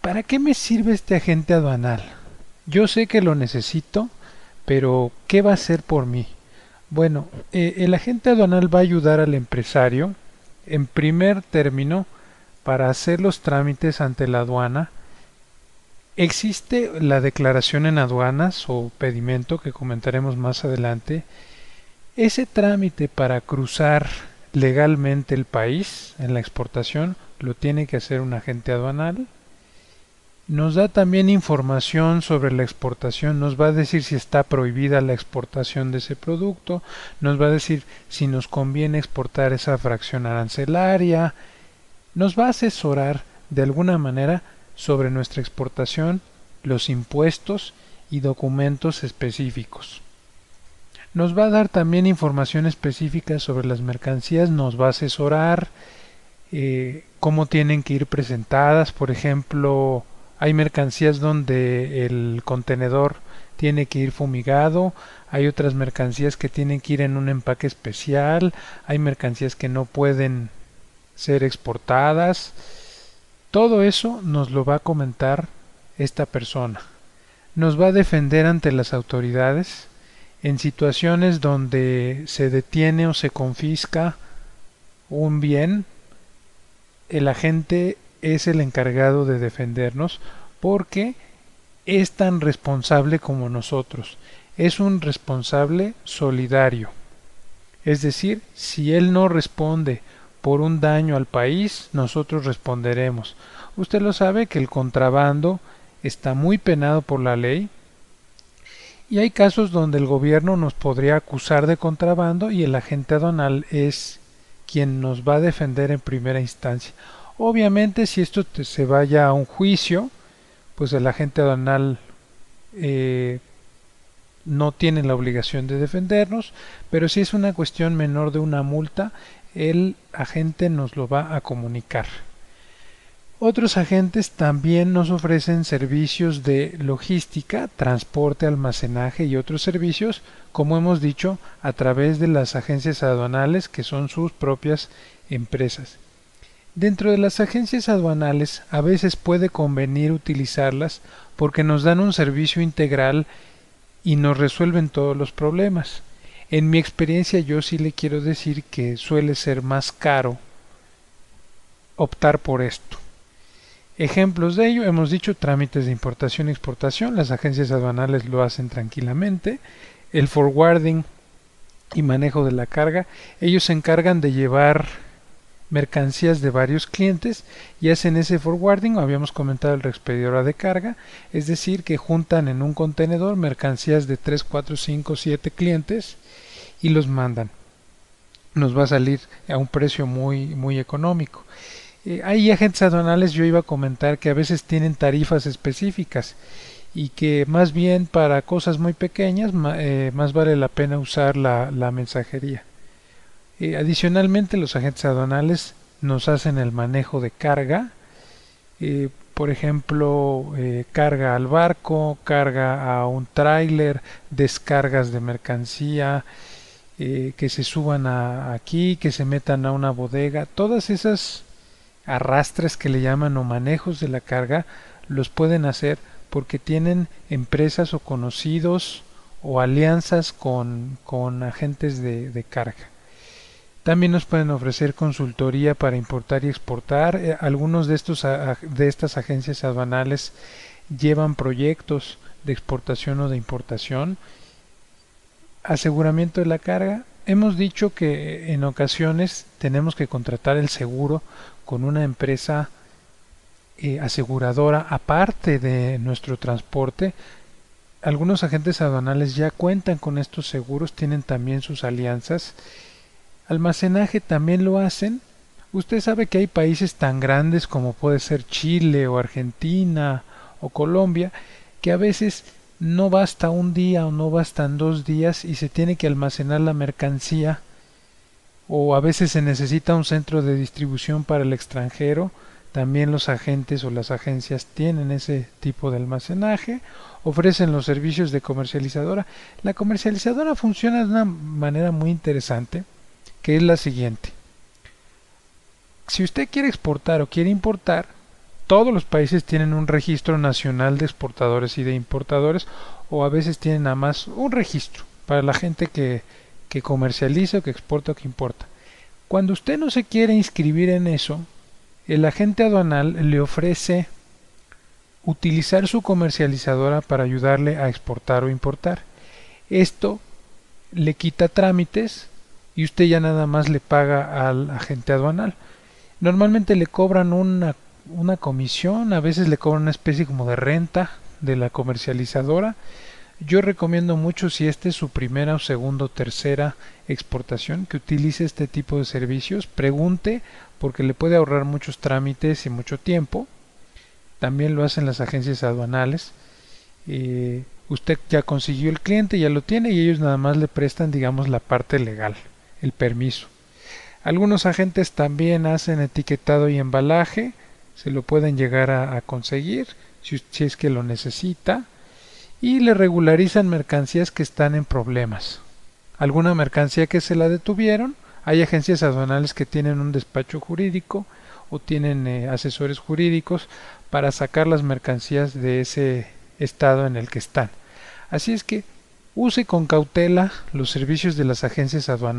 ¿Para qué me sirve este agente aduanal? Yo sé que lo necesito, pero ¿qué va a hacer por mí? Bueno, eh, el agente aduanal va a ayudar al empresario, en primer término, para hacer los trámites ante la aduana. Existe la declaración en aduanas o pedimento que comentaremos más adelante. Ese trámite para cruzar legalmente el país en la exportación lo tiene que hacer un agente aduanal nos da también información sobre la exportación, nos va a decir si está prohibida la exportación de ese producto, nos va a decir si nos conviene exportar esa fracción arancelaria, nos va a asesorar de alguna manera sobre nuestra exportación, los impuestos y documentos específicos. Nos va a dar también información específica sobre las mercancías, nos va a asesorar eh, cómo tienen que ir presentadas, por ejemplo, hay mercancías donde el contenedor tiene que ir fumigado, hay otras mercancías que tienen que ir en un empaque especial, hay mercancías que no pueden ser exportadas. Todo eso nos lo va a comentar esta persona. Nos va a defender ante las autoridades en situaciones donde se detiene o se confisca un bien, el agente es el encargado de defendernos porque es tan responsable como nosotros. Es un responsable solidario. Es decir, si él no responde por un daño al país, nosotros responderemos. Usted lo sabe que el contrabando está muy penado por la ley y hay casos donde el gobierno nos podría acusar de contrabando y el agente aduanal es quien nos va a defender en primera instancia. Obviamente si esto se vaya a un juicio, pues el agente aduanal eh, no tiene la obligación de defendernos, pero si es una cuestión menor de una multa, el agente nos lo va a comunicar. Otros agentes también nos ofrecen servicios de logística, transporte, almacenaje y otros servicios, como hemos dicho, a través de las agencias aduanales que son sus propias empresas. Dentro de las agencias aduanales a veces puede convenir utilizarlas porque nos dan un servicio integral y nos resuelven todos los problemas. En mi experiencia yo sí le quiero decir que suele ser más caro optar por esto. Ejemplos de ello, hemos dicho trámites de importación y exportación, las agencias aduanales lo hacen tranquilamente, el forwarding y manejo de la carga, ellos se encargan de llevar mercancías de varios clientes y hacen ese forwarding, habíamos comentado el reexpedidora de carga, es decir, que juntan en un contenedor mercancías de 3, 4, 5, 7 clientes y los mandan. Nos va a salir a un precio muy, muy económico. Eh, hay agentes aduanales, yo iba a comentar que a veces tienen tarifas específicas y que más bien para cosas muy pequeñas eh, más vale la pena usar la mensajería. Eh, adicionalmente, los agentes aduanales nos hacen el manejo de carga, eh, por ejemplo, eh, carga al barco, carga a un tráiler, descargas de mercancía, que se suban aquí, que se metan a una bodega, todas esas arrastres que le llaman o manejos de la carga los pueden hacer porque tienen empresas o conocidos o alianzas con, agentes de carga. También nos pueden ofrecer consultoría para importar y exportar. Eh, algunos de, estos, de estas agencias aduanales llevan proyectos de exportación o de importación. Aseguramiento de la carga. Hemos dicho que en ocasiones tenemos que contratar el seguro con una empresa eh, aseguradora aparte de nuestro transporte. Algunos agentes aduanales ya cuentan con estos seguros, tienen también sus alianzas almacenaje también lo hacen. Usted sabe que hay países tan grandes como puede ser Chile o Argentina o Colombia que a veces no basta un día o no bastan dos días y se tiene que almacenar la mercancía o a veces se necesita un centro de distribución para el extranjero. También los agentes o las agencias tienen ese tipo de almacenaje, ofrecen los servicios de comercializadora. La comercializadora funciona de una manera muy interesante es la siguiente. Si usted quiere exportar o quiere importar, todos los países tienen un registro nacional de exportadores y de importadores o a veces tienen nada más un registro para la gente que, que comercializa o que exporta o que importa. Cuando usted no se quiere inscribir en eso, el agente aduanal le ofrece utilizar su comercializadora para ayudarle a exportar o importar. Esto le quita trámites y usted ya nada más le paga al agente aduanal. Normalmente le cobran una, una comisión, a veces le cobran una especie como de renta de la comercializadora. Yo recomiendo mucho si esta es su primera o segunda o tercera exportación que utilice este tipo de servicios. Pregunte porque le puede ahorrar muchos trámites y mucho tiempo. También lo hacen las agencias aduanales. Eh, usted ya consiguió el cliente, ya lo tiene y ellos nada más le prestan, digamos, la parte legal, el permiso. Algunos agentes también hacen etiquetado y embalaje, se lo pueden llegar a, conseguir si, es que lo necesita y le regularizan mercancías que están en problemas. Alguna mercancía que se la detuvieron, hay agencias aduanales que tienen un despacho jurídico o tienen eh, asesores jurídicos para sacar las mercancías de ese estado en el que están. Así es que use con cautela los servicios de las agencias aduanales.